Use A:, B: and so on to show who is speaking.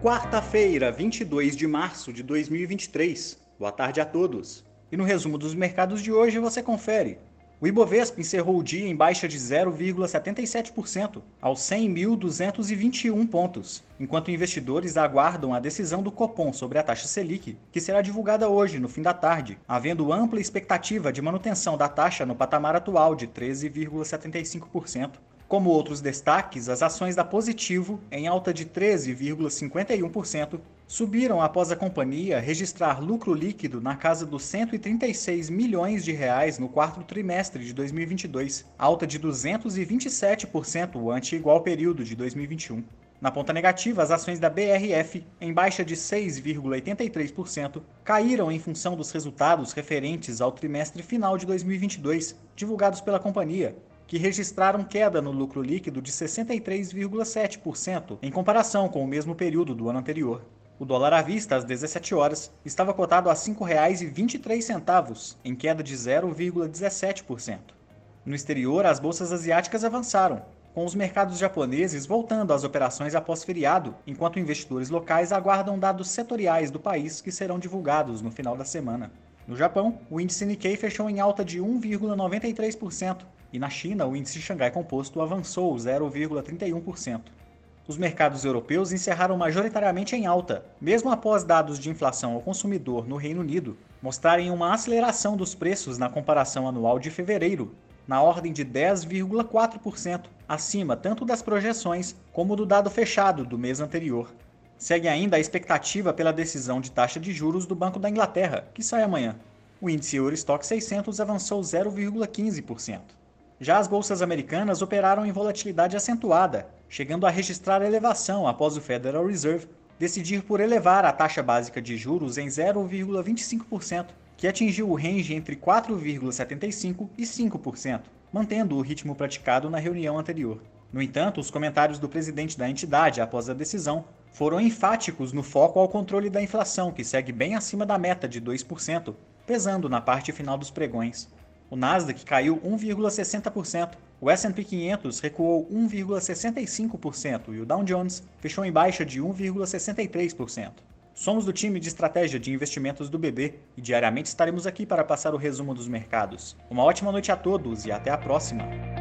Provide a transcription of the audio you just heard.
A: Quarta-feira, 22 de março de 2023. Boa tarde a todos. E no resumo dos mercados de hoje você confere. O Ibovespa encerrou o dia em baixa de 0,77%, aos 100.221 pontos, enquanto investidores aguardam a decisão do Copom sobre a taxa Selic, que será divulgada hoje, no fim da tarde, havendo ampla expectativa de manutenção da taxa no patamar atual de 13,75%. Como outros destaques, as ações da Positivo, em alta de 13,51%, subiram após a companhia registrar lucro líquido na casa dos 136 milhões de reais no quarto trimestre de 2022, alta de 227% ante igual período de 2021. Na ponta negativa, as ações da BRF, em baixa de 6,83%, caíram em função dos resultados referentes ao trimestre final de 2022, divulgados pela companhia, que registraram queda no lucro líquido de 63,7% em comparação com o mesmo período do ano anterior. O dólar à vista, às 17 horas, estava cotado a R$ 5,23, em queda de 0,17%. No exterior, as bolsas asiáticas avançaram, com os mercados japoneses voltando às operações após feriado, enquanto investidores locais aguardam dados setoriais do país que serão divulgados no final da semana. No Japão, o índice Nikkei fechou em alta de 1,93%, e na China, o índice Xangai Composto avançou 0,31%. Os mercados europeus encerraram majoritariamente em alta, mesmo após dados de inflação ao consumidor no Reino Unido mostrarem uma aceleração dos preços na comparação anual de fevereiro, na ordem de 10,4%, acima tanto das projeções como do dado fechado do mês anterior. Segue ainda a expectativa pela decisão de taxa de juros do Banco da Inglaterra, que sai amanhã. O índice Eurostock 600 avançou 0,15%. Já as bolsas americanas operaram em volatilidade acentuada, chegando a registrar elevação após o Federal Reserve decidir por elevar a taxa básica de juros em 0,25%, que atingiu o range entre 4,75% e 5%, mantendo o ritmo praticado na reunião anterior. No entanto, os comentários do presidente da entidade após a decisão foram enfáticos no foco ao controle da inflação, que segue bem acima da meta de 2%, pesando na parte final dos pregões. O Nasdaq caiu 1,60%, o S&P 500 recuou 1,65% e o Dow Jones fechou em baixa de 1,63%. Somos do time de estratégia de investimentos do BB e diariamente estaremos aqui para passar o resumo dos mercados. Uma ótima noite a todos e até a próxima!